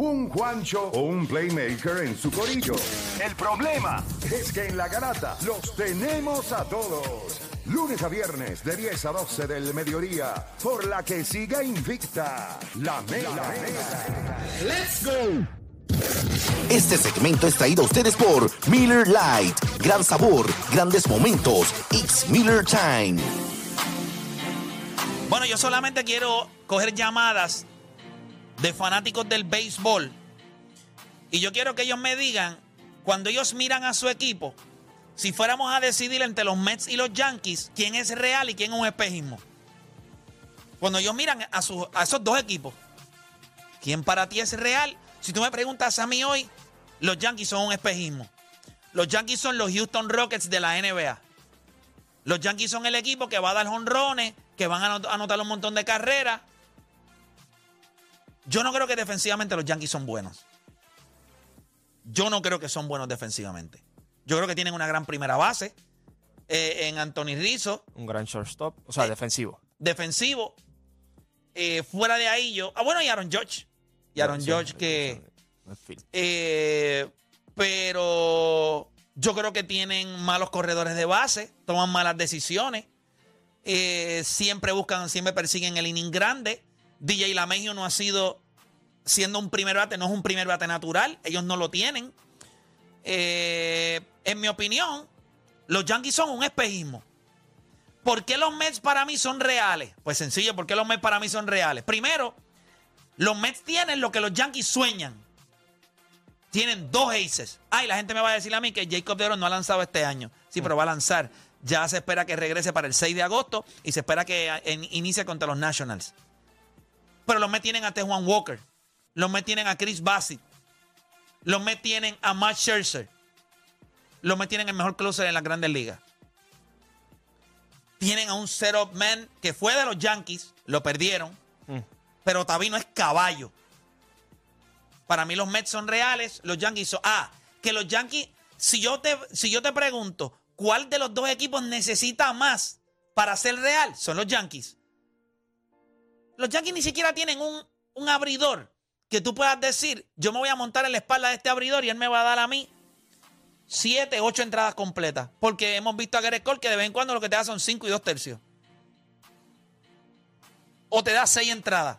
un Juancho o un Playmaker en su corillo. El problema es que en la garata los tenemos a todos. Lunes a viernes de 10 a 12 del mediodía, por la que siga invicta la mega. ¡Let's go! Este segmento es traído a ustedes por Miller Lite. Gran sabor, grandes momentos. It's Miller Time. Bueno, yo solamente quiero coger llamadas de fanáticos del béisbol. Y yo quiero que ellos me digan, cuando ellos miran a su equipo, si fuéramos a decidir entre los Mets y los Yankees, quién es real y quién es un espejismo. Cuando ellos miran a, a esos dos equipos, ¿quién para ti es real? Si tú me preguntas a mí hoy, los Yankees son un espejismo. Los Yankees son los Houston Rockets de la NBA. Los Yankees son el equipo que va a dar honrones, que van a anotar un montón de carreras. Yo no creo que defensivamente los Yankees son buenos. Yo no creo que son buenos defensivamente. Yo creo que tienen una gran primera base eh, en Anthony Rizzo. Un gran shortstop, o sea, eh, defensivo. Defensivo. Eh, fuera de ahí yo... Ah, bueno, y Aaron George. Y Aaron George que... pero yo creo que tienen malos corredores de base, toman malas decisiones. Eh, siempre buscan, siempre persiguen el inning grande. DJ Lamegio no ha sido, siendo un primer bate, no es un primer bate natural. Ellos no lo tienen. Eh, en mi opinión, los Yankees son un espejismo. ¿Por qué los Mets para mí son reales? Pues sencillo, ¿por qué los Mets para mí son reales? Primero, los Mets tienen lo que los Yankees sueñan. Tienen dos aces. Ay, la gente me va a decir a mí que Jacob DeGrom no ha lanzado este año. Sí, pero va a lanzar. Ya se espera que regrese para el 6 de agosto y se espera que inicie contra los Nationals. Pero los Mets tienen a Tejuan Walker. Los Mets tienen a Chris Bassett. Los Mets tienen a Matt Scherzer. Los Mets tienen el mejor closer en las grandes ligas. Tienen a un setup man que fue de los Yankees. Lo perdieron. Mm. Pero Tabino es caballo. Para mí los Mets son reales. Los Yankees son... Ah, que los Yankees... Si yo te, si yo te pregunto, ¿Cuál de los dos equipos necesita más para ser real? Son los Yankees. Los Yankees ni siquiera tienen un, abridor que tú puedas decir, yo me voy a montar en la espalda de este abridor y él me va a dar a mí siete, ocho entradas completas. Porque hemos visto a Gareth Cole que de vez en cuando lo que te da son cinco y dos tercios. O te da seis entradas.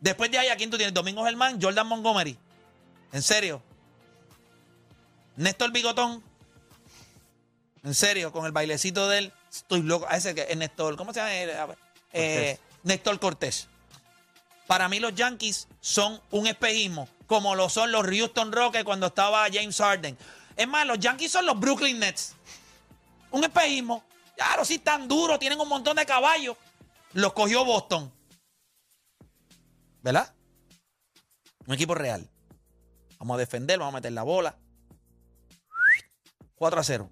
Después de ahí, ¿a quién tú tienes? Domingo Germán, Jordan Montgomery. ¿En serio? Néstor Bigotón. En serio, con el bailecito de él, estoy loco. A ese que es Néstor, ¿cómo se llama? Eh, Néstor Cortés. Para mí los Yankees son un espejismo, como lo son los Houston Rockets cuando estaba James Harden. Es más, los Yankees son los Brooklyn Nets. Un espejismo. Claro, sí, tan duro, tienen un montón de caballos. Los cogió Boston. ¿Verdad? Un equipo real. Vamos a defender, vamos a meter la bola. 4 a 0.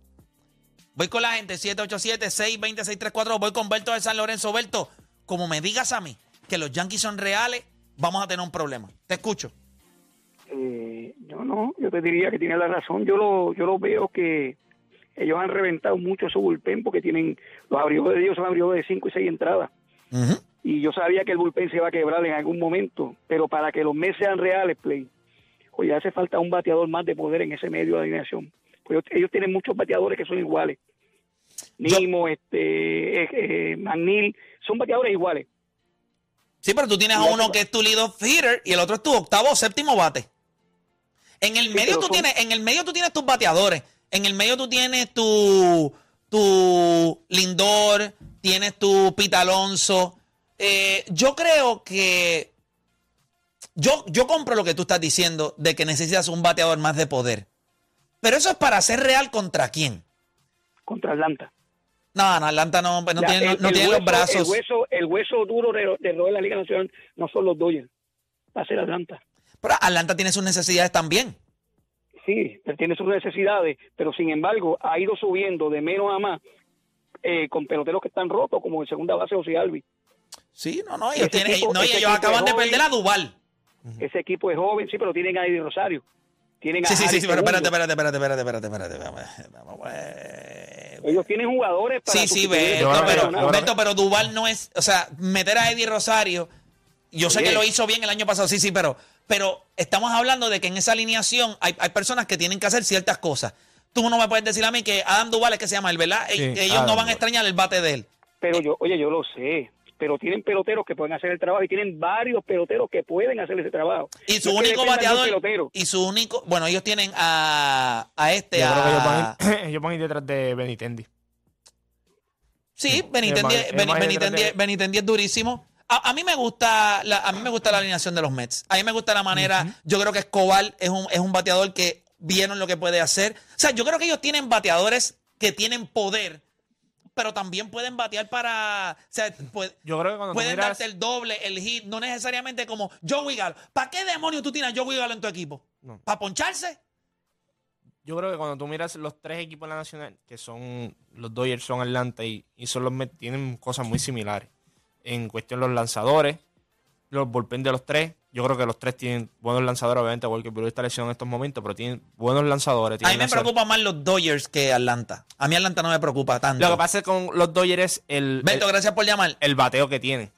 Voy con la gente, 787-620-634. Voy con Berto de San Lorenzo. Berto, como me digas a mí que los Yankees son reales, vamos a tener un problema. Te escucho. Eh, yo no, yo te diría que tiene la razón. Yo lo, yo lo veo que ellos han reventado mucho su bullpen porque tienen los abrigos de Dios son abrigos de 5 y 6 entradas. Y yo sabía que el bullpen se iba a quebrar en algún momento, pero para que los meses sean reales, Play, oye, hace falta un bateador más de poder en ese medio de alineación. Pues ellos tienen muchos bateadores que son iguales. Nimo, este, eh, eh, Magnil, son bateadores iguales. Sí, pero tú tienes a uno que es tu lead of hitter y el otro es tu octavo o séptimo bate. En el medio tú tienes, en el medio tú tienes tus bateadores. En el medio tú tienes tu, tu Lindor, tienes tu Pita Alonso. Eh, yo creo que yo, yo compro lo que tú estás diciendo de que necesitas un bateador más de poder. Pero eso es para ser real contra quién? Contra Atlanta. No, no, Atlanta no, no tiene, no, tiene los brazos. El hueso, el hueso duro de, de, la Liga Nacional no son los Dodgers, va a ser Atlanta. Pero Atlanta tiene sus necesidades también. Sí, tiene sus necesidades, pero sin embargo ha ido subiendo de menos a más eh, con peloteros que están rotos, como el segunda base José Albi. Sí, no, no, ellos, tienen, no, ellos acaban de perder a Duval. Ese equipo es joven, sí, pero tienen a Eddie Rosario. Tienen sí, sí, sí, pero espérate, espérate, espérate, espérate, espérate, espérate. Vamos, pues. Ellos tienen jugadores para. Sí, sí, Beto, pero, Beto, pero Duval no es. O sea, meter a Eddie Rosario. Yo sé que lo hizo bien el año pasado, sí, sí, pero, Pero estamos hablando de que en esa alineación hay, hay personas que tienen que hacer ciertas cosas. Tú no me puedes decir a mí que Adam Duval es que se llama él, ¿verdad? Sí, ellos no van a extrañar el bate de él. Pero yo, oye, yo lo sé, pero tienen peloteros que pueden hacer el trabajo y tienen varios peloteros que pueden hacer ese trabajo. Y su No único bateador. Y su único. Bueno, ellos tienen a, a este. Yo creo que ellos van, a, ir, ellos van a ir detrás de Benitendi. sí, es Benitendi es durísimo. A, a mí me gusta la, a mí me gusta la alineación de los Mets. A mí me gusta la manera. Yo creo que Escobar es un, es un bateador que vieron lo que puede hacer. O sea, yo creo que ellos tienen bateadores que tienen poder, pero también pueden batear para. O sea, puede- Yo creo que cuando pueden miras, darte el doble, el hit, no necesariamente como Joey Galo. ¿Para qué demonios tú tienes a Joey Galo en tu equipo? No. ¿Para poncharse? yo creo que cuando tú miras los tres equipos de la nacional, que son los Dodgers, son Atlanta y, y son los Mets, tienen cosas muy similares. En cuestión los lanzadores, los bullpen de los tres, yo creo que los tres tienen buenos lanzadores, obviamente, porque Brewer está lesionado en estos momentos, pero tienen buenos lanzadores. A mí me lanzadores. preocupa más los Dodgers que Atlanta. A mí Atlanta no me preocupa tanto. Lo que pasa con los Dodgers es el, Beto, el, gracias por llamar. el bateo que tienen.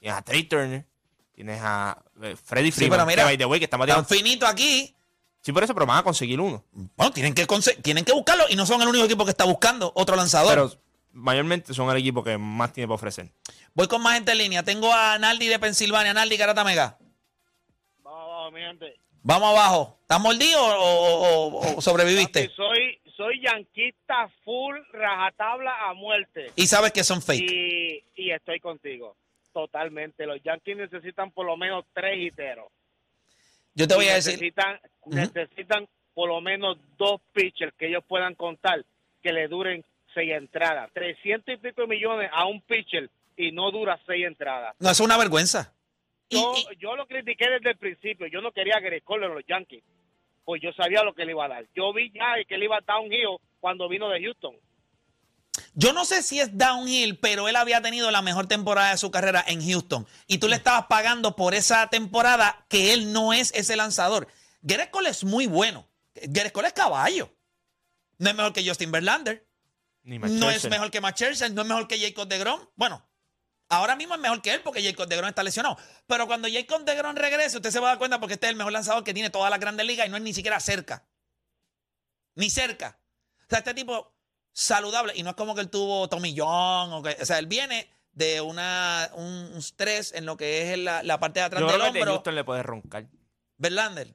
Tienes a Trey Turner, tienes a eh, Freddy Sí, Freeman, pero mira, que, by the way, que está Tan finito aquí. Sí, por eso, pero van a conseguir uno. Bueno, tienen que, tienen que buscarlo y no son el único equipo que está buscando otro lanzador. Pero mayormente son el equipo que más tiene para ofrecer. Voy con más gente en línea. Tengo a Naldi de Pensilvania. Naldi, Garata Mega. Vamos abajo, mi gente. Vamos abajo. ¿Estás mordido o, o- o- o sobreviviste? Papi, soy, soy yanquista full, rajatabla a muerte. Y sabes que son fake. Y, y estoy contigo. Totalmente. Los Yankees necesitan por lo menos tres hiteros. Yo te voy Y a decir. Necesitan, necesitan por lo menos dos pitchers que ellos puedan contar que le duren seis entradas. 300 y pico millones a un pitcher y no dura seis entradas. No, eso es una vergüenza. Yo, y- yo lo critiqué desde el principio. Yo no quería que Cole en los Yankees. Pues yo sabía lo que le iba a dar. Yo vi ya que le iba a dar un giro cuando vino de Houston. Yo no sé si es downhill, pero él había tenido la mejor temporada de su carrera en Houston. Y tú le estabas pagando por esa temporada que él no es ese lanzador. Gerrit Cole es muy bueno. Gerrit Cole es caballo. No es mejor que Justin Verlander. Ni No es mejor que Scherzer, no es mejor que Jacob DeGrom. Bueno, ahora mismo es mejor que él porque Jacob DeGrom está lesionado. Pero cuando Jacob DeGrom regrese, usted se va a dar cuenta porque este es el mejor lanzador que tiene todas las grandes ligas y no es ni siquiera cerca. Ni cerca. O sea, este tipo saludable y no es como que él tuvo Tommy John o que, o sea, él viene de una un, estrés en lo que es la, la parte de atrás Yo del creo que de hombro. Houston le puede roncar. Verlander.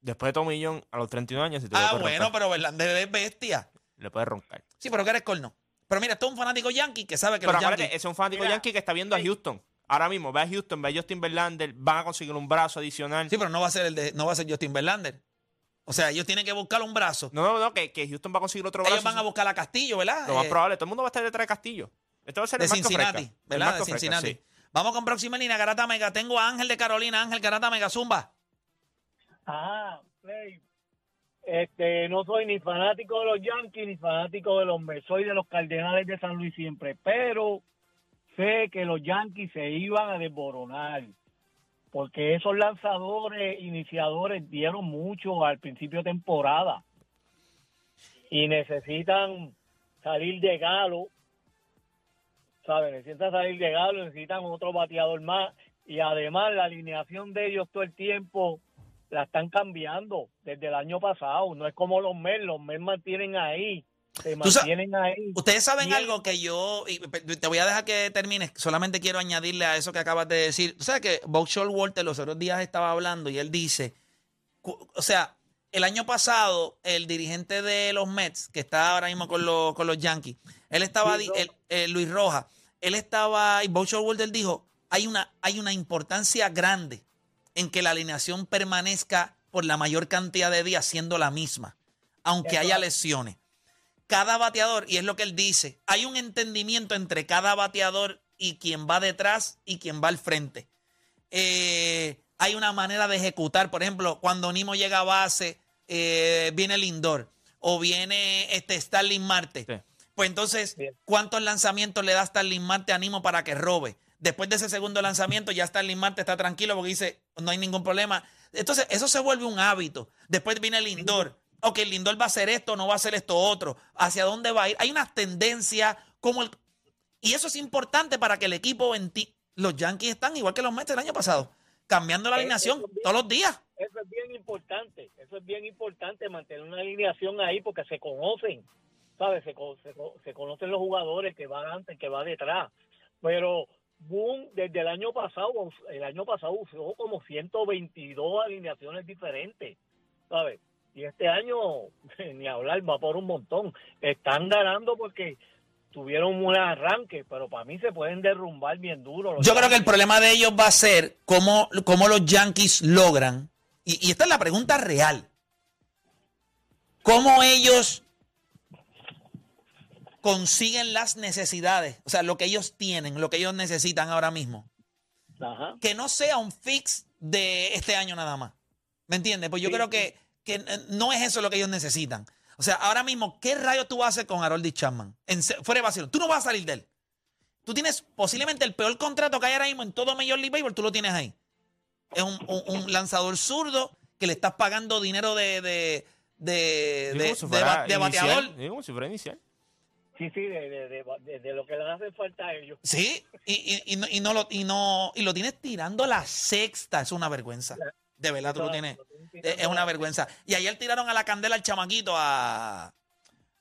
Después de Tommy John, a los 31 años, si Ah, bueno, pero Verlander es bestia. Le puede roncar. Sí, pero Gerrit Cole no. Pero mira, esto es un fanático yankee que sabe que Pero los Yankees... ese es un fanático Mira, yankee que está viendo a Houston. Ahora mismo, ve a Houston, ve a Justin Verlander, van a conseguir un brazo adicional. Sí, pero no va a ser el de, no va a ser Justin Verlander. O sea, ellos tienen que buscar un brazo. No, no, no, que, que Houston va a conseguir otro brazo. ellos van a buscar a Castillo, ¿verdad? Lo más Eh, probable, todo el mundo va a estar detrás de Castillo. Esto va a ser de el Cincinnati, Fresca. El ¿verdad? Marco De Fresca, Cincinnati. sí. Vamos con próxima línea, Garata Mega. Tengo a Ángel de Carolina. Ángel, Garata Mega, Zumba. Ah, Play. Este, no soy ni fanático de los Yankees ni fanático de los Mets, soy de los Cardenales de San Luis siempre, pero sé que los Yankees se iban a desboronar porque esos lanzadores iniciadores dieron mucho al principio de temporada. Y necesitan salir de galo, ¿sabes? Necesitan salir de galo, necesitan otro bateador más. Y además la alineación de ellos todo el tiempo la están cambiando desde el año pasado. No es como los Mets, los Mets mantienen ahí, se mantienen ahí. Ustedes saben algo que yo, y te voy a dejar que termines, solamente quiero añadirle a eso que acabas de decir. Tú sabes que Bob Walter los otros días estaba hablando y él dice, o sea, el año pasado el dirigente de los Mets, que está ahora mismo con los, con los Yankees, él estaba, Luis él- eh, Luis Roja, él estaba, y Bob Walter dijo, hay una, hay una importancia grande en que la alineación permanezca por la mayor cantidad de días siendo la misma, aunque Eso haya es. lesiones cada bateador, y es lo que él dice, hay un entendimiento entre cada bateador y quien va detrás y quien va al frente. Eh, hay una manera de ejecutar, por ejemplo, cuando Nimo llega a base, eh, viene Lindor o viene este Starling Marte. Sí. Pues entonces, Bien. ¿cuántos lanzamientos le da Starling Marte a Nimo para que robe? Después de ese segundo lanzamiento, ya Starling Marte está tranquilo porque dice, no hay ningún problema. Entonces, eso se vuelve un hábito. Después viene Lindor. Ok, Lindor va a hacer esto, no va a hacer esto otro. ¿Hacia dónde va a ir? Hay unas tendencias como el... Y eso es importante para que el equipo... enti- Los Yankees están igual que los Mets el año pasado. cambiando la Eh, alineación eso es bien. todos los días. Eso es bien importante, eso es bien importante, mantener una alineación ahí porque se conocen, ¿sabes? Se, se, se conocen los jugadores que van antes, que va detrás. Pero Boom, desde el año pasado, el año pasado usó como 122 alineaciones diferentes, ¿sabes? Y este año, ni hablar, va por un montón. Están ganando porque tuvieron un arranque, pero para mí se pueden derrumbar bien duro. Yo creo que el problema de ellos va a ser cómo, cómo los Yankees logran, y esta es la pregunta real, cómo ellos consiguen las necesidades, o sea, lo que ellos tienen, lo que ellos necesitan ahora mismo, Ajá. que no sea un fix de este año nada más. ¿Me entiendes? Pues yo Sí, creo que, que eh, no es eso lo que ellos necesitan. O sea, ahora mismo, ¿qué rayos tú vas a hacer con Harold Chapman? En, fuera de vacío. Tú no vas a salir de él. Tú tienes posiblemente el peor contrato que hay ahora mismo en todo Major League Baseball, tú lo tienes ahí. Es un, un- un lanzador zurdo que le estás pagando dinero de, de, de, de- de bateador. digo, como si fuera inicial. Sí, sí, de, de, de, de- de lo que les hace falta a ellos. Sí, y, y, y no, y, no lo, y, no, y lo tienes tirando la sexta. Es una vergüenza. De verdad, tú lo tienes. Es es una vergüenza. Y ayer tiraron a la candela al chamaquito, a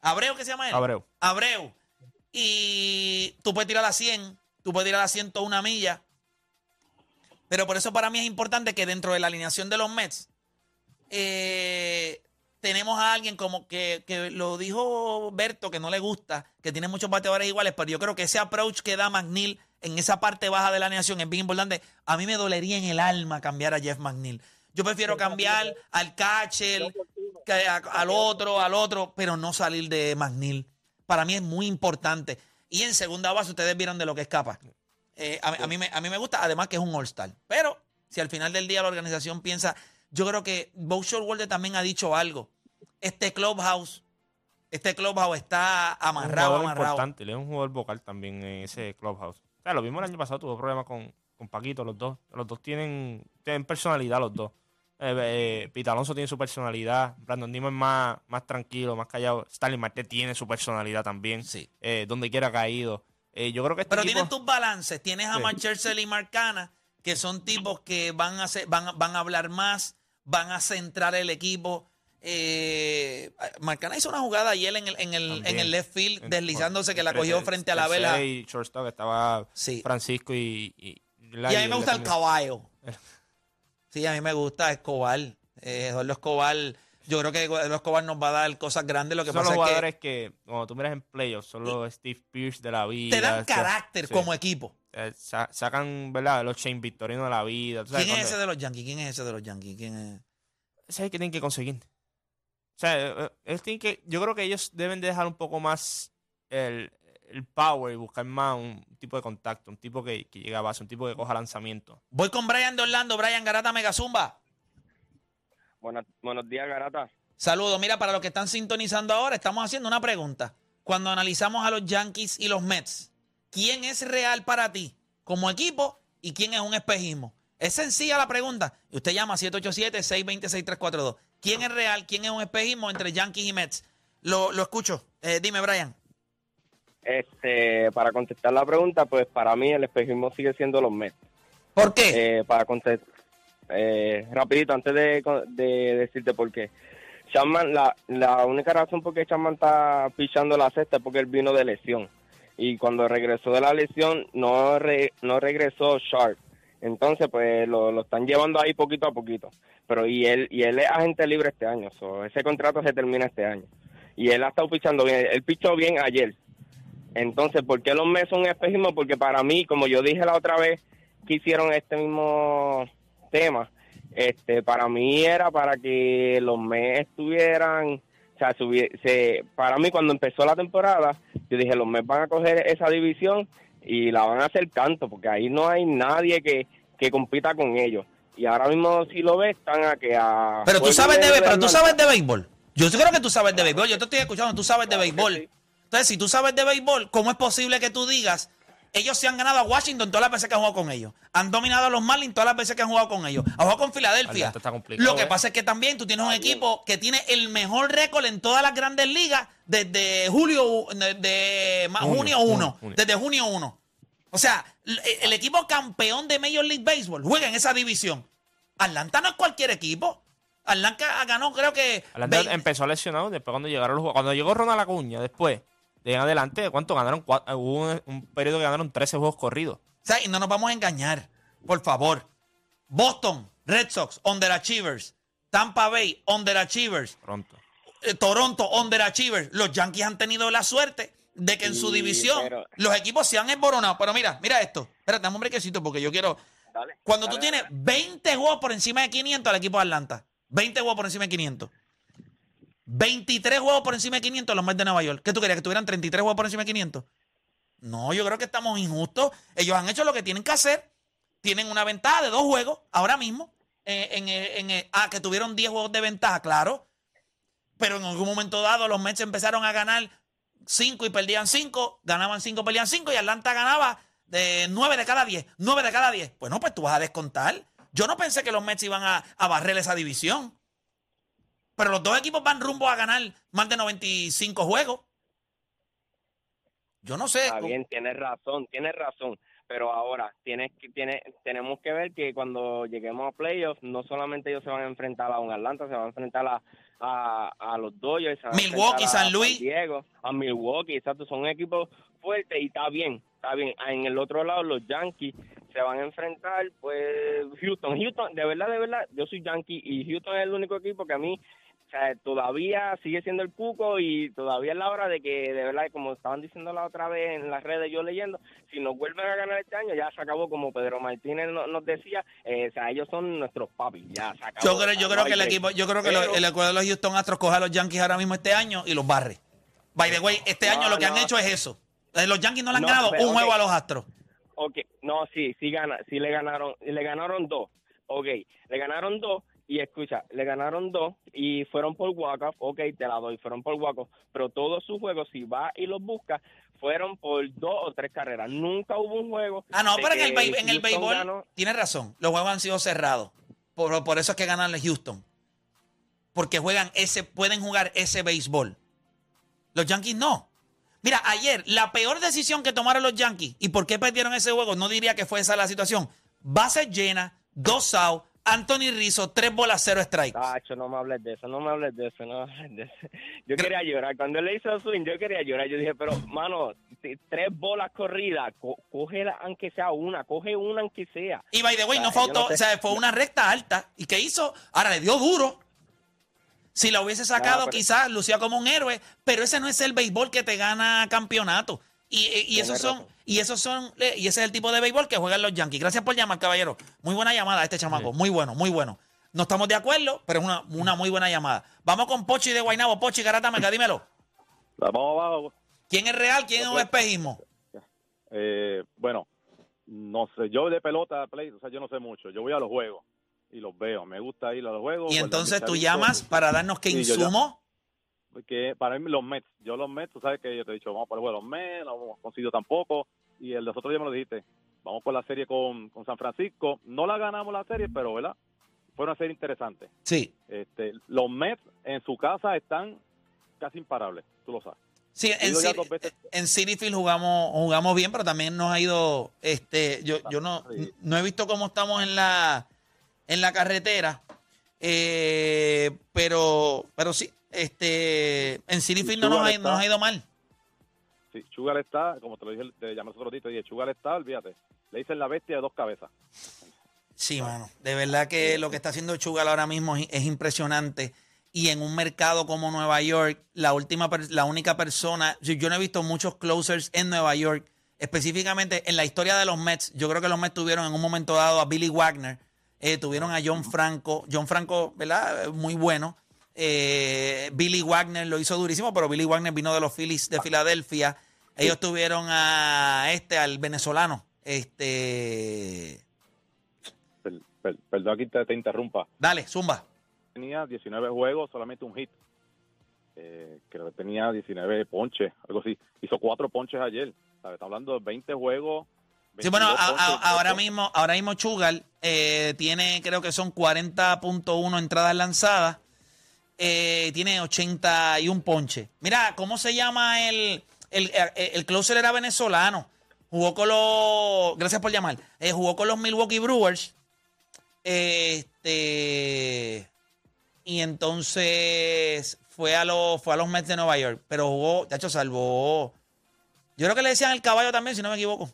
Abreu, ¿qué se llama él? Abreu. Abreu. Y tú puedes tirar a 100, tú puedes tirar a 101 millas. Pero por eso para mí es importante que dentro de la alineación de los Mets eh, tenemos a alguien como que, que lo dijo Berto, que no le gusta, que tiene muchos bateadores iguales, pero yo creo que ese approach que da McNeil en esa parte baja de la alineación es bien importante. A mí me dolería en el alma cambiar a Jeff McNeil. Yo prefiero cambiar al a- al otro, al otro, pero no salir de McNeil. Para mí es muy importante. Y en segunda base ustedes vieron de lo que escapa. Eh, a, a mí me, a mí me gusta, además que es un All-Star. Pero si al final del día la organización piensa, yo creo que Bob Showalter también ha dicho algo. Este clubhouse, este clubhouse está Es un amarrado, jugador amarrado. importante, él es un jugador vocal también en ese clubhouse. O sea, lo mismo el año pasado, tuvo problemas con, con Paquito, los dos. Los dos tienen, tienen personalidad, los dos. Eh, eh, Pete Alonso tiene su personalidad, Brandon Nimo es más, más tranquilo, más callado. Stanley Marte tiene su personalidad también, Sí. eh, donde quiera ha caído. Yo creo que este Pero equipo- tienen tus balances. Tienes a Sí. Marchel y Marcana, que son tipos que van a, hacer- van, van a hablar más, van a centrar el equipo. Eh, Marcana hizo una jugada ayer en el, en el, en el left field, En- deslizándose que la cogió frente a la vela. Y shortstop estaba Sí. Francisco y. Y, Y a mí me gusta el caballo. Sí, a mí me gusta Escobar. Eh, Eduardo Escobar. Yo creo que Eduardo Escobar nos va a dar cosas grandes. Lo que Son pasa los es que jugadores que, cuando tú miras en playoffs, son los Steve Pierce de la vida. te dan o sea, carácter sí. como equipo. Eh, sa- sacan, ¿verdad? Los Shane Victorino de la vida. ¿Tú sabes ¿Quién es ese de los Yankees? ¿Quién es ese de los Yankees? ¿Quién es? Ese es el que tienen que conseguir. O sea, eh, eh, ellos tienen que, yo creo que ellos deben de dejar un poco más el, el power y buscar más un tipo de contacto, un tipo que, que llegue a base, un tipo que coja lanzamiento. Voy con Brian de Orlando, Brian Garata Megazumba. Buenas- buenos días, Garata. Saludos. Mira, para los que están sintonizando ahora, estamos haciendo una pregunta. Cuando analizamos a los Yankees y los Mets, ¿quién es real para ti como equipo y quién es un espejismo? Es sencilla la pregunta. Y usted llama 787-626-342. ¿Quién es real? ¿Quién es un espejismo entre Yankees y Mets? Lo, lo escucho. Eh, dime, Brian. Este, para contestar la pregunta, pues para mí el espejismo sigue siendo los Mets. ¿Por qué? Eh, para contestar, eh, rapidito, antes de, de decirte por qué. Chapman, la, la única razón por qué Chapman está pichando la sexta es porque él vino de lesión. Y cuando regresó de la lesión, no, re- no regresó Sharp. Entonces, pues lo, lo están llevando ahí poquito a poquito. Pero y él y él es agente libre este año. so, ese contrato se termina este año. Y él ha estado pichando bien. Él pichó bien ayer. Entonces, ¿por qué los Mets son espejismo? Porque para mí, como yo dije la otra vez que hicieron este mismo tema, este para mí era para que los Mets estuvieran, o sea, subie- se, para mí cuando empezó la temporada, yo dije, los Mets van a coger esa división y la van a hacer canto, porque ahí no hay nadie que, que compita con ellos. Y ahora mismo, si lo ves, están a que a... Pero tú sabes de, de pero tú sabes de béisbol. Yo creo que tú sabes de béisbol. Yo te estoy escuchando, tú sabes de Claro que béisbol. sí. Entonces, si tú sabes de béisbol, ¿cómo es posible que tú digas, ellos se han ganado a Washington todas las veces que han jugado con ellos? Han dominado a los Marlins todas las veces que han jugado con ellos. Han jugado con Filadelfia. Lo que ¿eh? pasa es que también tú tienes un equipo que tiene el mejor récord en todas las grandes ligas desde julio, de, de- ma- junio Junio, 1. junio. Desde junio 1. O sea, el, el equipo campeón de Major League Baseball juega en esa división. Atlanta no es cualquier equipo. Atlanta ganó, creo que. Atlanta 20 empezó lesionado después cuando llegaron los juegos. Cuando llegó Ronald Acuña, después, de en adelante, ¿cuánto ganaron? Cua- Hubo un, un periodo que ganaron 13 juegos corridos. O sea, y no nos vamos a engañar, por favor. Boston, Red Sox, underachievers. Tampa Bay, underachievers. Pronto. Eh, Toronto, underachievers. Los Yankees han tenido la suerte de que en su división pero- los equipos se han esboronado. Pero mira, mira esto. Espérate, dame un brequecito porque yo quiero... Dale, Cuando dale, tú tienes dale. 20 juegos por encima de 500 al equipo de Atlanta. 20 juegos por encima de 500. 23 juegos por encima de 500 los Mets de Nueva York. ¿Qué tú querías? ¿Que tuvieran 33 juegos por encima de 500? No, yo creo que estamos injustos. Ellos han hecho lo que tienen que hacer. Tienen una ventaja de dos juegos ahora mismo. Eh, en, eh, en, eh, ah, que tuvieron 10 juegos de ventaja, claro. Pero en algún momento dado los Mets empezaron a ganar 5 y perdían 5. Ganaban 5, perdían 5. Y Atlanta ganaba de 9 de cada 10. 9 de cada 10. Bueno, pues tú vas a descontar. Yo no pensé que los Mets iban a, a barrer esa división. Pero los dos equipos van rumbo a ganar más de 95 juegos. Yo no sé. Está bien, tienes razón, tienes razón. Pero ahora tienes que, tiene, tenemos que ver que cuando lleguemos a playoffs, no solamente ellos se van a enfrentar a un Atlanta, se van a enfrentar a, a, a los Dodgers, se van a Milwaukee, a San Luis. Diego, a Milwaukee, exacto, son equipos fuertes y está bien, está bien. En el otro lado, los Yankees se van a enfrentar, pues, Houston. Houston, de verdad, de verdad, yo soy Yankee y Houston es el único equipo que a mí o sea, todavía sigue siendo el cuco y todavía es la hora de que, de verdad, como estaban diciendo la otra vez en las redes, yo leyendo, si nos vuelven a ganar este año, ya se acabó, como Pedro Martínez no- nos decía, eh, o sea, ellos son nuestros papis, ya se acabó. Yo creo, yo creo que el equipo, yo creo que lo- el equipo de los Houston Astros coge a los Yankees ahora mismo este año y los barre. By the way, este No, año lo que han hecho es eso. Eh, Los Yankees no le han No, ganado pero, un juego a los Astros. Ok, no, sí, sí, gana, sí le ganaron, le ganaron dos. Ok, le ganaron dos y escucha, le ganaron dos y fueron por walk-off. Ok, te la doy, fueron por walk-off. Pero todos sus juegos, si va y los busca, fueron por dos o tres carreras. Nunca hubo un juego. Ah, no, pero en el, en béisbol ganó. tienes razón. Los juegos han sido cerrados. Por, por eso es que ganan los Houston. Porque juegan ese, pueden jugar ese béisbol. Los Yankees no. Mira, ayer la peor decisión que tomaron los Yankees y por qué perdieron ese juego, no diría que fue esa la situación. Bases llenas, dos outs, Anthony Rizzo, tres bolas, cero strikes. Tacho, no me hables de eso, no me hables de eso, no me hables de eso. Yo quería llorar. Cuando él le hizo swing, yo quería llorar. Yo dije, pero, mano, tres bolas corridas, co- cógela aunque sea una, coge una aunque sea. Y by the way, O no sea, sé. o sea, fue una recta alta. ¿Y qué hizo? Ahora le dio duro. Si la hubiese sacado, No, pero- quizás lucía como un héroe, pero ese no es el béisbol que te gana campeonato. Y, y- y esos son, y esos son, eh, y ese es el tipo de béisbol que juegan los Yankees. Gracias por llamar, caballero. Muy buena llamada este chamaco, muy bueno, muy bueno. No estamos de acuerdo, pero es una, una muy buena llamada. Vamos con Pochi de Guaynabo. Pochi, Garatameca, dímelo. Vamos abajo. ¿Quién es real? ¿Quién es un espejismo? Eh, bueno, no sé, yo de pelota, play, o sea, yo no sé mucho. Yo voy a los juegos y los veo. Me gusta ir a los juegos. Y entonces tú llamas para darnos qué Sí, insumo. Porque para mí los Mets, yo los Mets, tú sabes que yo te he dicho, vamos por el juego de los Mets, no hemos conseguido tampoco. Y el de los otros días me lo dijiste, vamos por la serie con, con San Francisco. No la ganamos la serie, pero, ¿verdad? Fue una serie interesante. Sí. Este, los Mets en su casa están casi imparables, tú lo sabes. Sí, en, City, en City Field jugamos, jugamos bien, pero también nos ha ido, este, yo, yo no, Sí. no he visto cómo estamos en la, en la carretera, eh, pero, pero sí, este, en City Field no nos, ha, Sugar no nos ha ido mal. Sí, Sugar está, como te lo dije, te llamé otro día, te dije, Sugar está, olvídate. Le dicen la bestia de dos cabezas. Sí, mano. De verdad que lo que está haciendo Chugal ahora mismo es, es impresionante. Y en un mercado como Nueva York, la última, la única persona, yo, yo no he visto muchos closers en Nueva York, específicamente en la historia de los Mets. Yo creo que los Mets tuvieron en un momento dado a Billy Wagner, eh, tuvieron a John Franco, John Franco, ¿verdad? Muy bueno. Eh, Billy Wagner lo hizo durísimo, pero Billy Wagner vino de los Phillies de Filadelfia. Ellos tuvieron a este, al venezolano, este, Per- per- perdón aquí te, te interrumpa. dale, Zumba. Tenía 19 juegos, solamente un hit. Eh, creo que tenía 19 ponches, algo así. Hizo cuatro ponches ayer. ¿sabes? Está hablando de 20 juegos. Sí, bueno, 22 a- a- ponches, ahora mismo, ahora mismo Chugal eh, tiene, creo que son 40.1 entradas lanzadas. Eh, tiene 81 ponches. Mira, ¿cómo se llama el, el, el, el closer era venezolano? Jugó con los. Gracias por llamar. Eh, jugó con los Milwaukee Brewers. Este. Y entonces fue a los, fue a los Mets de Nueva York. Pero jugó, de hecho, salvó. Yo creo que le decían el caballo también, si no me equivoco.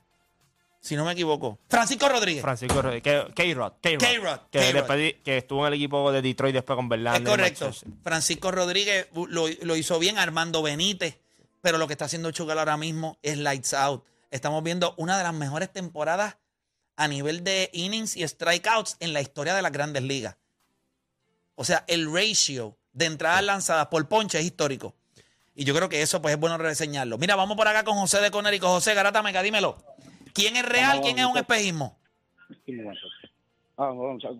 Si no me equivoco. Francisco Rodríguez. Francisco Rodríguez. K-Rod. K-Rod. Que, estuvo en el equipo de Detroit después con Verlander. Es correcto. Francisco Rodríguez lo, lo hizo bien, Armando Benítez, pero lo que está haciendo Chugal ahora mismo es lights out. Estamos viendo una de las mejores temporadas a nivel de innings y strikeouts en la historia de las grandes ligas. O sea, el ratio de entradas lanzadas por ponche es histórico. Y yo creo que eso pues es bueno reseñarlo. Mira, vamos por acá con José de Conérico. José Garata Mega, dímelo. ¿Quién es real? ¿Quién es un espejismo? Bueno, Ah,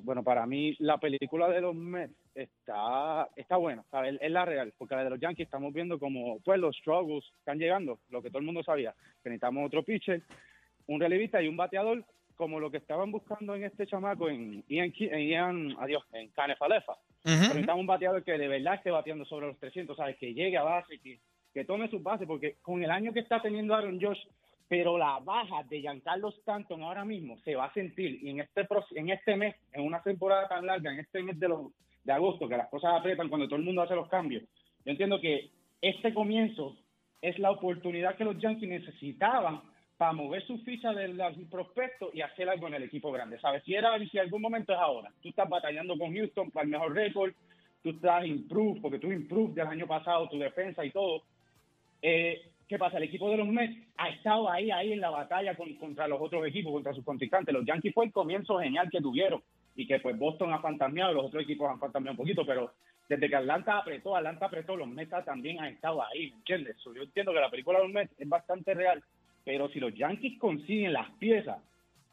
bueno, para mí la película de los Mets está, está buena, ¿sabes? Es la real, porque la de los Yankees estamos viendo como pues los struggles están llegando, lo que todo el mundo sabía, que necesitamos otro pitcher, un relevista y un bateador como lo que estaban buscando en este chamaco en Ian, en Ian adiós, en Canefalefa. Pero necesitamos un bateador que de verdad esté bateando sobre los 300, ¿sabes? Que llegue a base, que, que tome sus bases, porque con el año que está teniendo Aaron Josh, pero la baja de Giancarlo Stanton ahora mismo se va a sentir y en este en este mes, en una temporada tan larga, en este mes de los de agosto, que las cosas aprietan cuando todo el mundo hace los cambios. Yo entiendo que este comienzo es la oportunidad que los Yankees necesitaban para mover su ficha del prospecto y hacer algo en el equipo grande. ¿Sabes? Si era si algún momento es ahora. Tú estás batallando con Houston para el mejor récord, tú estás improve, porque tú improve del año pasado, tu defensa y todo. Eh, ¿Qué pasa? El equipo de los Mets ha estado ahí, ahí en la batalla con- contra los otros equipos, contra sus contrincantes. Los Yankees fue el comienzo genial que tuvieron y que pues Boston ha fantasmeado, los otros equipos han fantasmeado un poquito, pero desde que Atlanta apretó, Atlanta apretó, los Mets también han estado ahí, ¿me entiendes? So, Yo entiendo que la película de los Mets es bastante real, pero si los Yankees consiguen las piezas,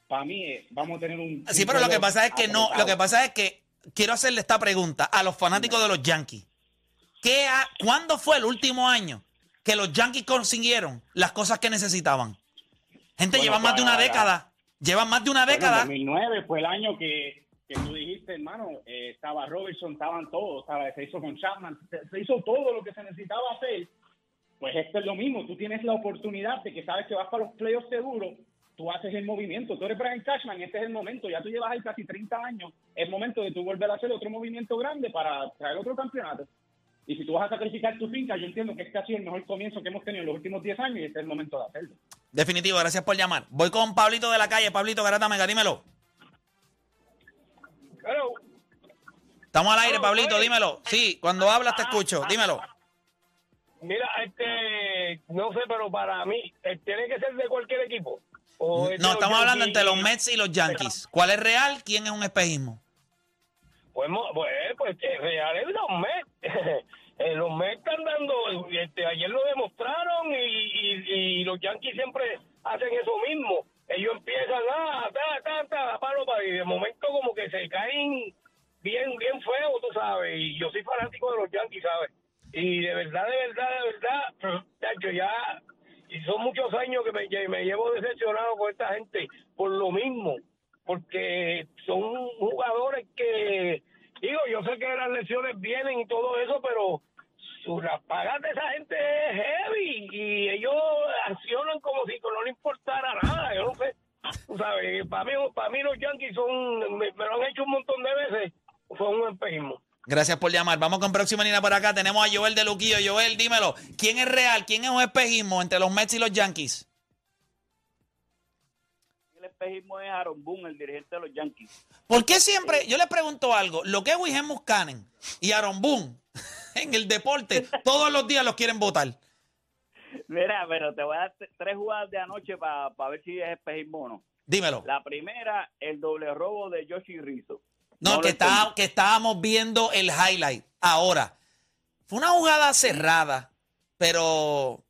para mí eh, vamos a tener un... Sí, un pero lo que pasa es que no, lo que pasa es que quiero hacerle esta pregunta a los fanáticos de los Yankees. ¿Qué ha- ¿Cuándo fue el último año que los Yankees consiguieron las cosas que necesitaban? Gente, Bueno, llevan más de una década. Llevan más de una Bueno, década. 2009 fue el año que, que tú dijiste, hermano, eh, estaba Robertson, estaban todos, estaba- se hizo con Chapman, se, se hizo todo lo que se necesitaba hacer. Pues esto es lo mismo, tú tienes la oportunidad de que sabes que vas para los playoffs seguros, tú haces el movimiento. Tú eres Brian Cashman, este es el momento, ya tú llevas ahí casi 30 años, es momento de tú volver a hacer otro movimiento grande para traer otro campeonato. Y si tú vas a sacrificar tu finca, yo entiendo que este ha sido el mejor comienzo que hemos tenido en los últimos 10 años y este es el momento de hacerlo. Definitivo, gracias por llamar. Voy con Pablito de la calle. Pablito Garata Mega, dímelo. Estamos al aire, Pablito, dímelo. Sí, cuando hablas te escucho, dímelo. Mira, este, no sé, pero para mí, eh, tiene que ser de cualquier equipo. O No, estamos hablando entre los Mets y los Yankees. ¿Cuál es real? ¿Quién es un espejismo? Pues, pues, pues real es los Mets. Eh, los Mets están dando, este, ayer lo demostraron y, los Yankees siempre hacen eso mismo. Ellos empiezan, ah, ta, ta, ta, palo, pa, y de momento como que se caen bien, bien feo, tú sabes. Y yo soy fanático de los Yankees, ¿sabes? Y de verdad, de verdad, de verdad, tacho, ya, y son muchos años que me llevo decepcionado con esta gente por lo mismo, porque son jugadores que, digo, yo sé que las lesiones vienen y todo eso, pero su las pagas de esa gente es heavy y ellos accionan como si no le importara nada, yo no sé. Tú sabes, para mí, para mí los Yankees son, me, lo han hecho un montón de veces, son un espejismo. Gracias por llamar. Vamos con próxima línea por acá. Tenemos a Joel de Luquillo. Joel, dímelo. ¿Quién es real? ¿Quién es un espejismo entre los Mets y los Yankees? Espejismo es Aaron Boone, el dirigente de los Yankees. ¿Por qué siempre, yo le pregunto algo, lo que es Wilhelm Muscanen y Aaron Boone en el deporte, todos los días los quieren votar? Mira, pero te voy a dar tres jugadas de anoche para ver si es espejismo o no. Dímelo. La primera, el doble robo de Yoshi Rizzo. No, está, que estábamos viendo el highlight. Ahora, fue una jugada cerrada, pero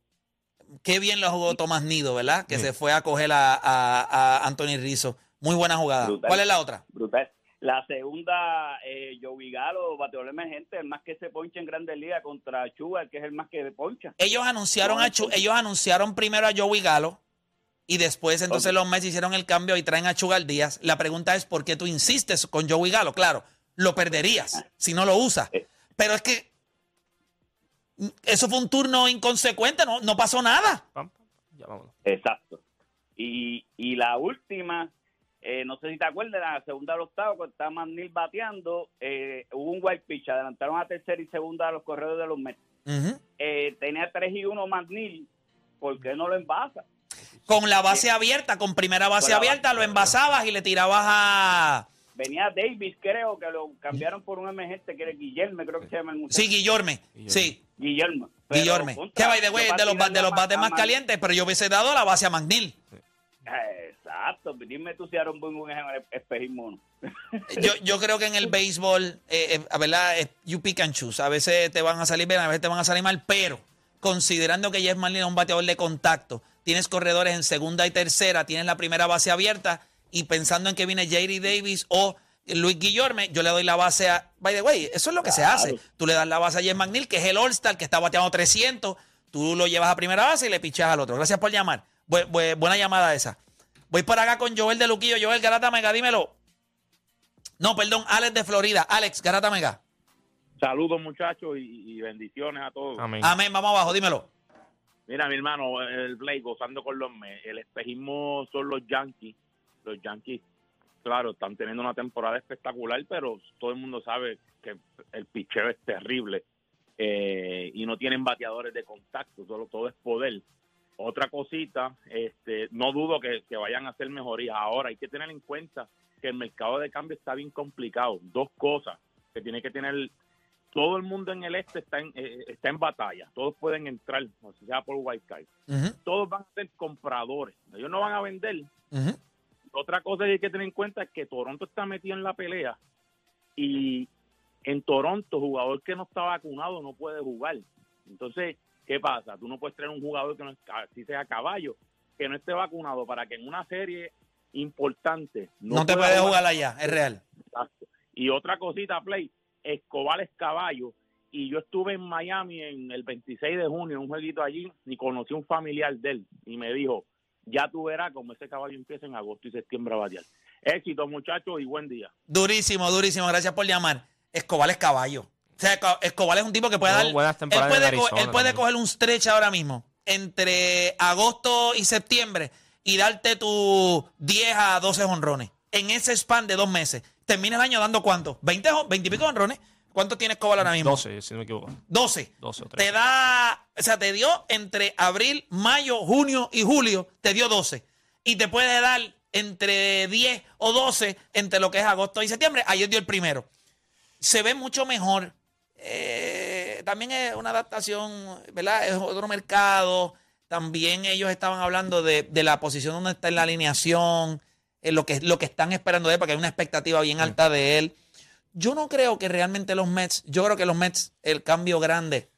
qué bien lo jugó Tomás Nido, ¿verdad? Que se fue a coger a, a- a Anthony Rizzo. Muy buena jugada. Brutal. ¿Cuál es la otra? Brutal. La segunda, eh, Joey Galo, bateador emergente, el más que se poncha en Grandes Ligas contra Chuga, que es el más que poncha. Ellos anunciaron, a Chu- ellos anunciaron primero a Joey Galo y después entonces los Mets hicieron el cambio y traen a Chugal Díaz. La pregunta es por qué tú insistes con Joey Galo. Claro, lo perderías si no lo usas. Pero es que eso fue un turno inconsecuente, no, no pasó nada. Exacto. Y, y la última, eh, no sé si te acuerdas, la segunda al octavo, cuando estaba Manil bateando, eh, hubo un white pitch, adelantaron a tercera y segunda a los corredores de los Mets. Eh, tenía 3 y 1 McNeil, ¿por qué no lo envasa? Con la base abierta, con primera base Con abierta, lo envasabas y le tirabas a. Venía Davis, creo que lo cambiaron por un emergente que era Guillermo, creo que se llama el muchacho. Sí, Guillorme. Sí, Guillermo. Pero, Guillorme. contra, Que by the way, es de los, de los bates más calientes, pero yo hubiese dado la base a McNeil. Exacto, dime tú si era un buen buen ejemplo, espejismo. Yo, yo creo que en el béisbol, eh, eh, a verdad, eh, you pick and choose. A veces te van a salir bien, a veces te van a salir mal, pero considerando que Jeff Marlin es un bateador de contacto, tienes corredores en segunda y tercera, tienes la primera base abierta y pensando en que viene J.D. Davis o Luis Guillorme, yo le doy la base a. By the way, eso es lo que se hace. Tú le das la base a Jeff McNeil, que es el All-Star, que está bateando 300. Tú lo llevas a primera base y le pichas al otro. Gracias por llamar. Bu- bu- buena llamada esa. Voy por acá con Joel de Luquillo. Joel Garata Mega, dímelo. No, perdón, Alex de Florida. Alex, Garata Mega. Saludos muchachos y, y bendiciones a todos. Amén, vamos abajo, dímelo. Mira, mi hermano, el Blake gozando con los. El espejismo son los Yankees. Los Yankees, claro, están teniendo una temporada espectacular, pero todo el mundo sabe que el picheo es terrible eh, y no tienen bateadores de contacto, solo todo es poder. Otra cosita, este, no dudo que, que vayan a hacer mejorías. Ahora hay que tener en cuenta que el mercado de cambio está bien complicado. Dos cosas que tiene que tener todo el mundo en el este está en, eh, está en batalla. Todos pueden entrar, o sea por White Card. Todos van a ser compradores. Ellos no van a vender. Otra cosa que hay que tener en cuenta es que Toronto está metido en la pelea y en Toronto, jugador que no está vacunado no puede jugar. Entonces, ¿qué pasa? Tú no puedes traer un jugador que no si sea caballo, que no esté vacunado para que en una serie importante No, te puedes jugar allá, es real. Exacto. Y otra cosita, Play, Escobar es caballo. Y yo estuve en Miami en el 26 de junio, en un jueguito allí, y conocí a un familiar de él. Y me dijo, ya tú verás cómo ese caballo empieza en agosto y septiembre a batear. Éxito, muchachos, y buen día. Durísimo, durísimo. Gracias por llamar. Escobar es caballo. O sea, Esco- Escobar es un tipo que puede dar. Él puede, Arizona él puede coger un stretch ahora mismo entre agosto y septiembre y darte tus 10 a 12 honrones. En ese span de dos meses. Termina el año dando cuánto? ¿20, hon- 20 y pico honrones? ¿Cuánto tiene Escobar ahora mismo? 12, si no me equivoco. 12. 12 o 13. Te da, o sea, te dio entre abril, mayo, junio y julio, te dio 12. Y te puede dar entre 10 o 12 entre lo que es agosto y septiembre. Ayer dio el primero. Se ve mucho mejor. Eh, también es una adaptación, ¿verdad? Es otro mercado. También ellos estaban hablando de, de la posición donde está en la alineación, en lo que, lo que están esperando de él, porque hay una expectativa bien alta de él. Yo no creo que realmente los Mets, yo creo que los Mets, el cambio grande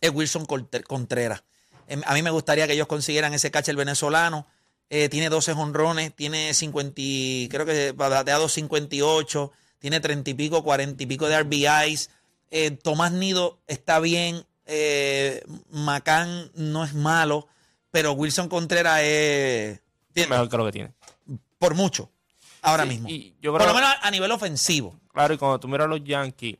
es Wilson Contreras. Em, A mí me gustaría que ellos consiguieran ese catcher venezolano. Eh, tiene 12 honrones, tiene 50, y- creo que bateado 58, tiene 30 y pico, 40 y pico de RBIs. Eh, Tomás Nido está bien, eh, Macán no es malo, pero Wilson Contreras es Mejor que lo que tiene. por mucho, ahora Sí, mismo. y yo por lo menos a nivel ofensivo. Claro, y cuando tú miras a los Yankees,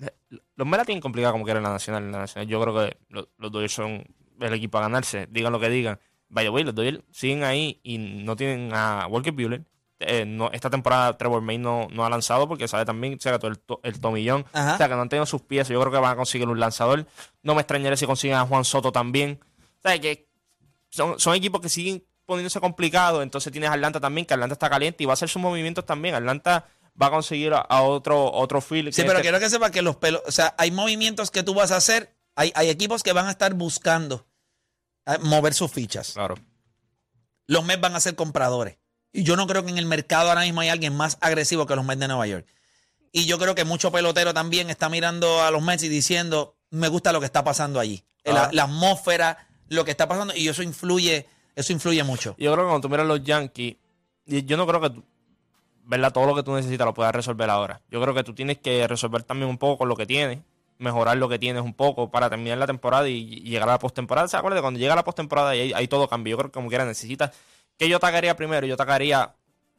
eh, los Mets la tienen complicada como en la Nacional. En la Nacional yo creo que los, los Dodgers son el equipo a ganarse, digan lo que digan. Vaya, güey, los Dodgers siguen ahí y no tienen a Walker Buehler. Eh, no, esta temporada Trevor May no, no ha lanzado porque sabe también se el, to- el tomillón. Ajá. O sea, que no han tenido sus piezas. Yo creo que van a conseguir un lanzador. No me extrañaría si consiguen a Juan Soto también. O sea, que son, son equipos que siguen poniéndose complicados. Entonces tienes a Atlanta también, que Atlanta está caliente y va a hacer sus movimientos también. Atlanta va a conseguir a, a otro, otro field. Sí, pero este- quiero que sepa que los pelos, o sea, hay movimientos que tú vas a hacer, hay, hay equipos que van a estar buscando eh, mover sus fichas. Claro. Los Mets van a ser compradores. Y yo no creo que en el mercado ahora mismo hay alguien más agresivo que los Mets de Nueva York. Y yo creo que mucho pelotero también está mirando a los Mets y diciendo, me gusta lo que está pasando allí. La, Ah. la atmósfera, lo que está pasando, y eso influye, eso influye mucho. Yo creo que cuando tú miras los Yankees, yo no creo que tú, ¿verdad? todo lo que tú necesitas lo puedas resolver ahora. Yo creo que tú tienes que resolver también un poco con lo que tienes, mejorar lo que tienes un poco para terminar la temporada y, llegar a la postemporada. ¿Se acuerdan? Cuando llega la postemporada y ahí, ahí todo cambia. Yo creo que como quiera necesitas que yo tacaría primero, yo tacaría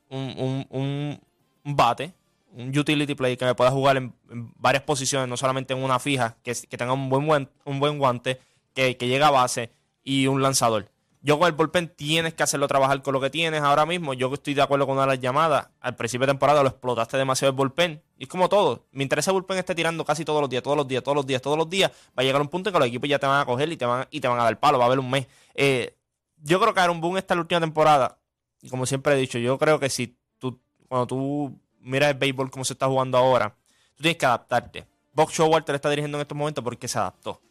un, un, un, bate, un utility play que me pueda jugar en, varias posiciones, no solamente en una fija, que, tenga un buen, buen- un buen guante, que, que llegue a base y un lanzador. Yo con el bullpen tienes que hacerlo trabajar con lo que tienes ahora mismo. Yo estoy de acuerdo con una de las llamadas. Al principio de temporada lo explotaste demasiado el bullpen. Y es como todo. Mientras ese bullpen esté tirando casi todos los días, todos los días, todos los días, todos los días, va a llegar un punto en que los equipos ya te van a coger y te van, y te van a dar palo. Va a haber un mes. Eh, yo creo que Aaron Boone esta la última temporada. Y como siempre he dicho, yo creo que si tú, cuando tú miras el béisbol como se está jugando ahora, tú tienes que adaptarte. Box Showalter está dirigiendo en estos momentos porque se adaptó.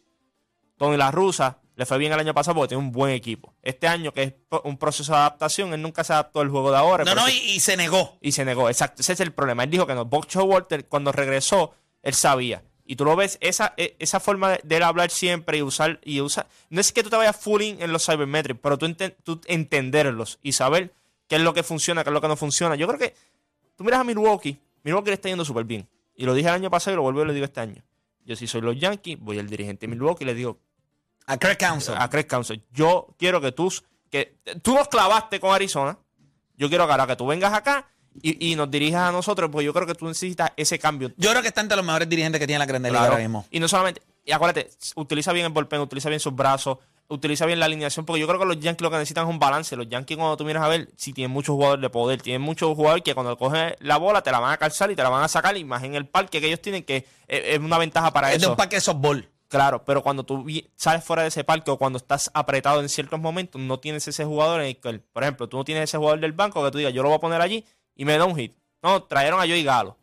Tony La Rusa le fue bien el año pasado porque tiene un buen equipo. Este año, que es un proceso de adaptación, él nunca se adaptó al juego de ahora. No, no, y, y, se negó. Y se negó, exacto. Ese es el problema. Él dijo que no. Box Walter, cuando regresó, él sabía. Y tú lo ves, esa, e, esa forma de, de él hablar siempre y usar, y usar. No es que tú te vayas fooling en los cybermetrics, pero tú, enten, tú entenderlos y saber qué es lo que funciona, qué es lo que no funciona. Yo creo que tú miras a Milwaukee, Milwaukee le está yendo súper bien. Y lo dije el año pasado y lo vuelvo y lo digo este año. Yo si soy los Yankees, voy al dirigente de Milwaukee y le digo, a Craig Council. A Craig Council. Yo quiero que tú, que tú nos clavaste con Arizona. Yo quiero que ahora que tú vengas acá y, y, nos dirijas a nosotros, porque yo creo que tú necesitas ese cambio. Yo creo que está entre los mejores dirigentes que tiene la Grande Liga ahora mismo. Y no solamente, y acuérdate, utiliza bien el bullpen, utiliza bien sus brazos, utiliza bien la alineación, porque yo creo que los Yankees lo que necesitan es un balance. Los Yankees, cuando tú miras a ver, si tienen muchos jugadores de poder, tienen muchos jugadores que cuando cogen la bola te la van a calzar y te la van a sacar, y más en el parque que ellos tienen, que es, una ventaja para es eso. Es un parque de softball. Claro, pero cuando tú sales fuera de ese parque o cuando estás apretado en ciertos momentos, no tienes ese jugador en el que, por ejemplo, tú no tienes ese jugador del banco que tú digas, yo lo voy a poner allí y me da un hit. No, trajeron a Joey Galo.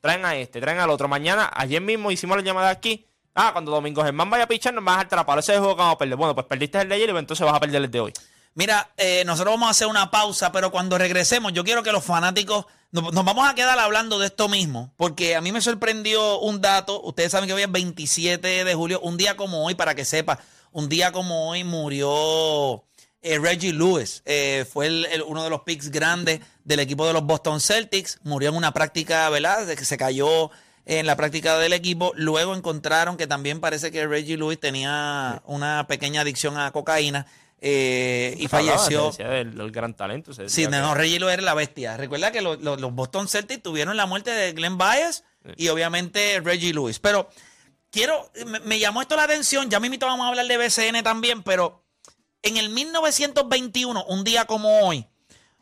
Traen a este, traen al otro. Mañana, ayer mismo hicimos la llamada aquí. Ah, cuando Domingo Germán vaya a pichar, nos vas a dejar trapar. Ese juego que vamos a perder. Bueno, pues perdiste el de ayer y entonces vas a perder el de hoy. Mira, eh, nosotros vamos a hacer una pausa, pero cuando regresemos, yo quiero que los fanáticos nos, nos, vamos a quedar hablando de esto mismo, porque a mí me sorprendió un dato. Ustedes saben que hoy es 27 de julio, un día como hoy, para que sepa, un día como hoy murió eh, Reggie Lewis. Eh, fue el, el, uno de los picks grandes del equipo de los Boston Celtics. Murió en una práctica, ¿verdad? De que se cayó en la práctica del equipo. Luego encontraron que también parece que Reggie Lewis tenía una pequeña adicción a cocaína. Eh, y falleció. Del, del, gran talento. Sí, no, Reggie Lewis era la bestia. Recuerda que lo, lo, los Boston Celtics tuvieron la muerte de Glenn Byers sí. y obviamente Reggie Lewis. Pero quiero, me, me, llamó esto la atención. Ya mismo vamos a hablar de BCN también, pero en el 1921, un día como hoy,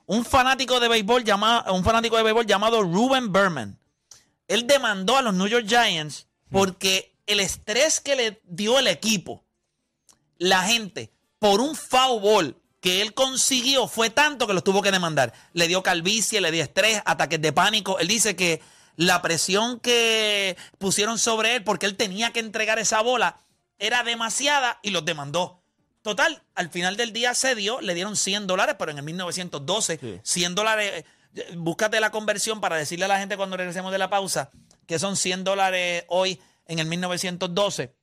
un fanático de béisbol llamado, un fanático de béisbol llamado Ruben Berman, él demandó a los New York Giants porque el estrés que le dio el equipo, la gente, por un foul ball que él consiguió fue tanto que los tuvo que demandar. Le dio calvicie, le dio estrés, ataques de pánico. Él dice que la presión que pusieron sobre él porque él tenía que entregar esa bola era demasiada y los demandó. Total, al final del día se dio, le dieron 100 dólares, pero en el 1912, sí. 100 dólares, búscate la conversión para decirle a la gente cuando regresemos de la pausa que son 100 dólares hoy en el 1912.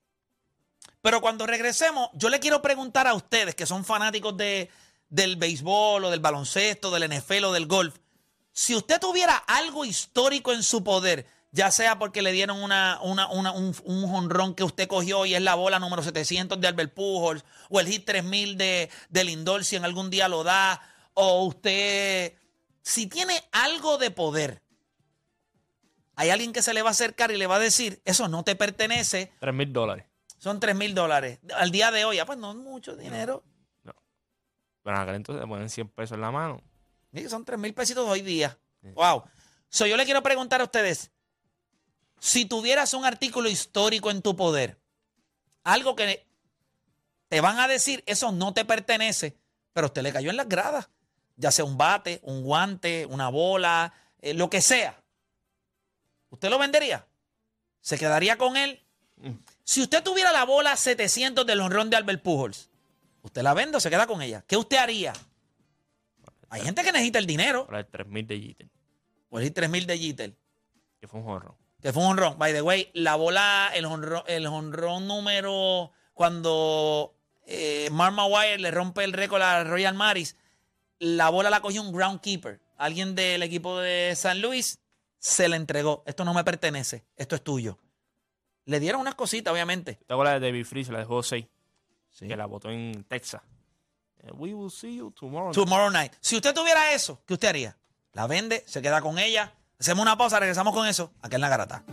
Pero cuando regresemos, yo le quiero preguntar a ustedes que son fanáticos de, del béisbol o del baloncesto, del NFL o del golf, si usted tuviera algo histórico en su poder, ya sea porque le dieron una, una, una, un, un jonrón que usted cogió y es la bola número 700 de Albert Pujols, o el hit 3000 de, de Lindor si en algún día lo da, o usted, si tiene algo de poder, hay alguien que se le va a acercar y le va a decir, eso no te pertenece. 3 mil dólares. Son 3 mil dólares. Al día de hoy, ah, pues no es mucho dinero. No. Bueno, acá entonces te ponen 100 pesos en la mano. Sí, son 3 mil pesitos hoy día. Sí. Wow. So, yo le quiero preguntar a ustedes, si tuvieras un artículo histórico en tu poder, algo que te van a decir, eso no te pertenece, pero usted le cayó en las gradas, ya sea un bate, un guante, una bola, eh, lo que sea. ¿Usted lo vendería? ¿Se quedaría con él? Si usted tuviera la bola 700 del honrón de Albert Pujols, ¿usted la vende o se queda con ella? ¿Qué usted haría? Hay gente que necesita el dinero. Por el 3000 de Jeter. Por el 3000 de Jeter. Que fue un honrón. Que fue un honrón. By the way, la bola, el honrón, el honrón número cuando eh, Mark Maguire le rompe el récord a Royal Maris, la bola la cogió un groundkeeper. Alguien del equipo de San Luis se le entregó. Esto no me pertenece. Esto es tuyo. Le dieron unas cositas, obviamente. ¿Te acuerdas de David Freeze? La dejó 6. Sí. Que la votó en Texas. We will see you tomorrow. Tomorrow night. Si usted tuviera eso, ¿qué usted haría? La vende, se queda con ella. Hacemos una pausa, regresamos con eso. Aquí en la garata.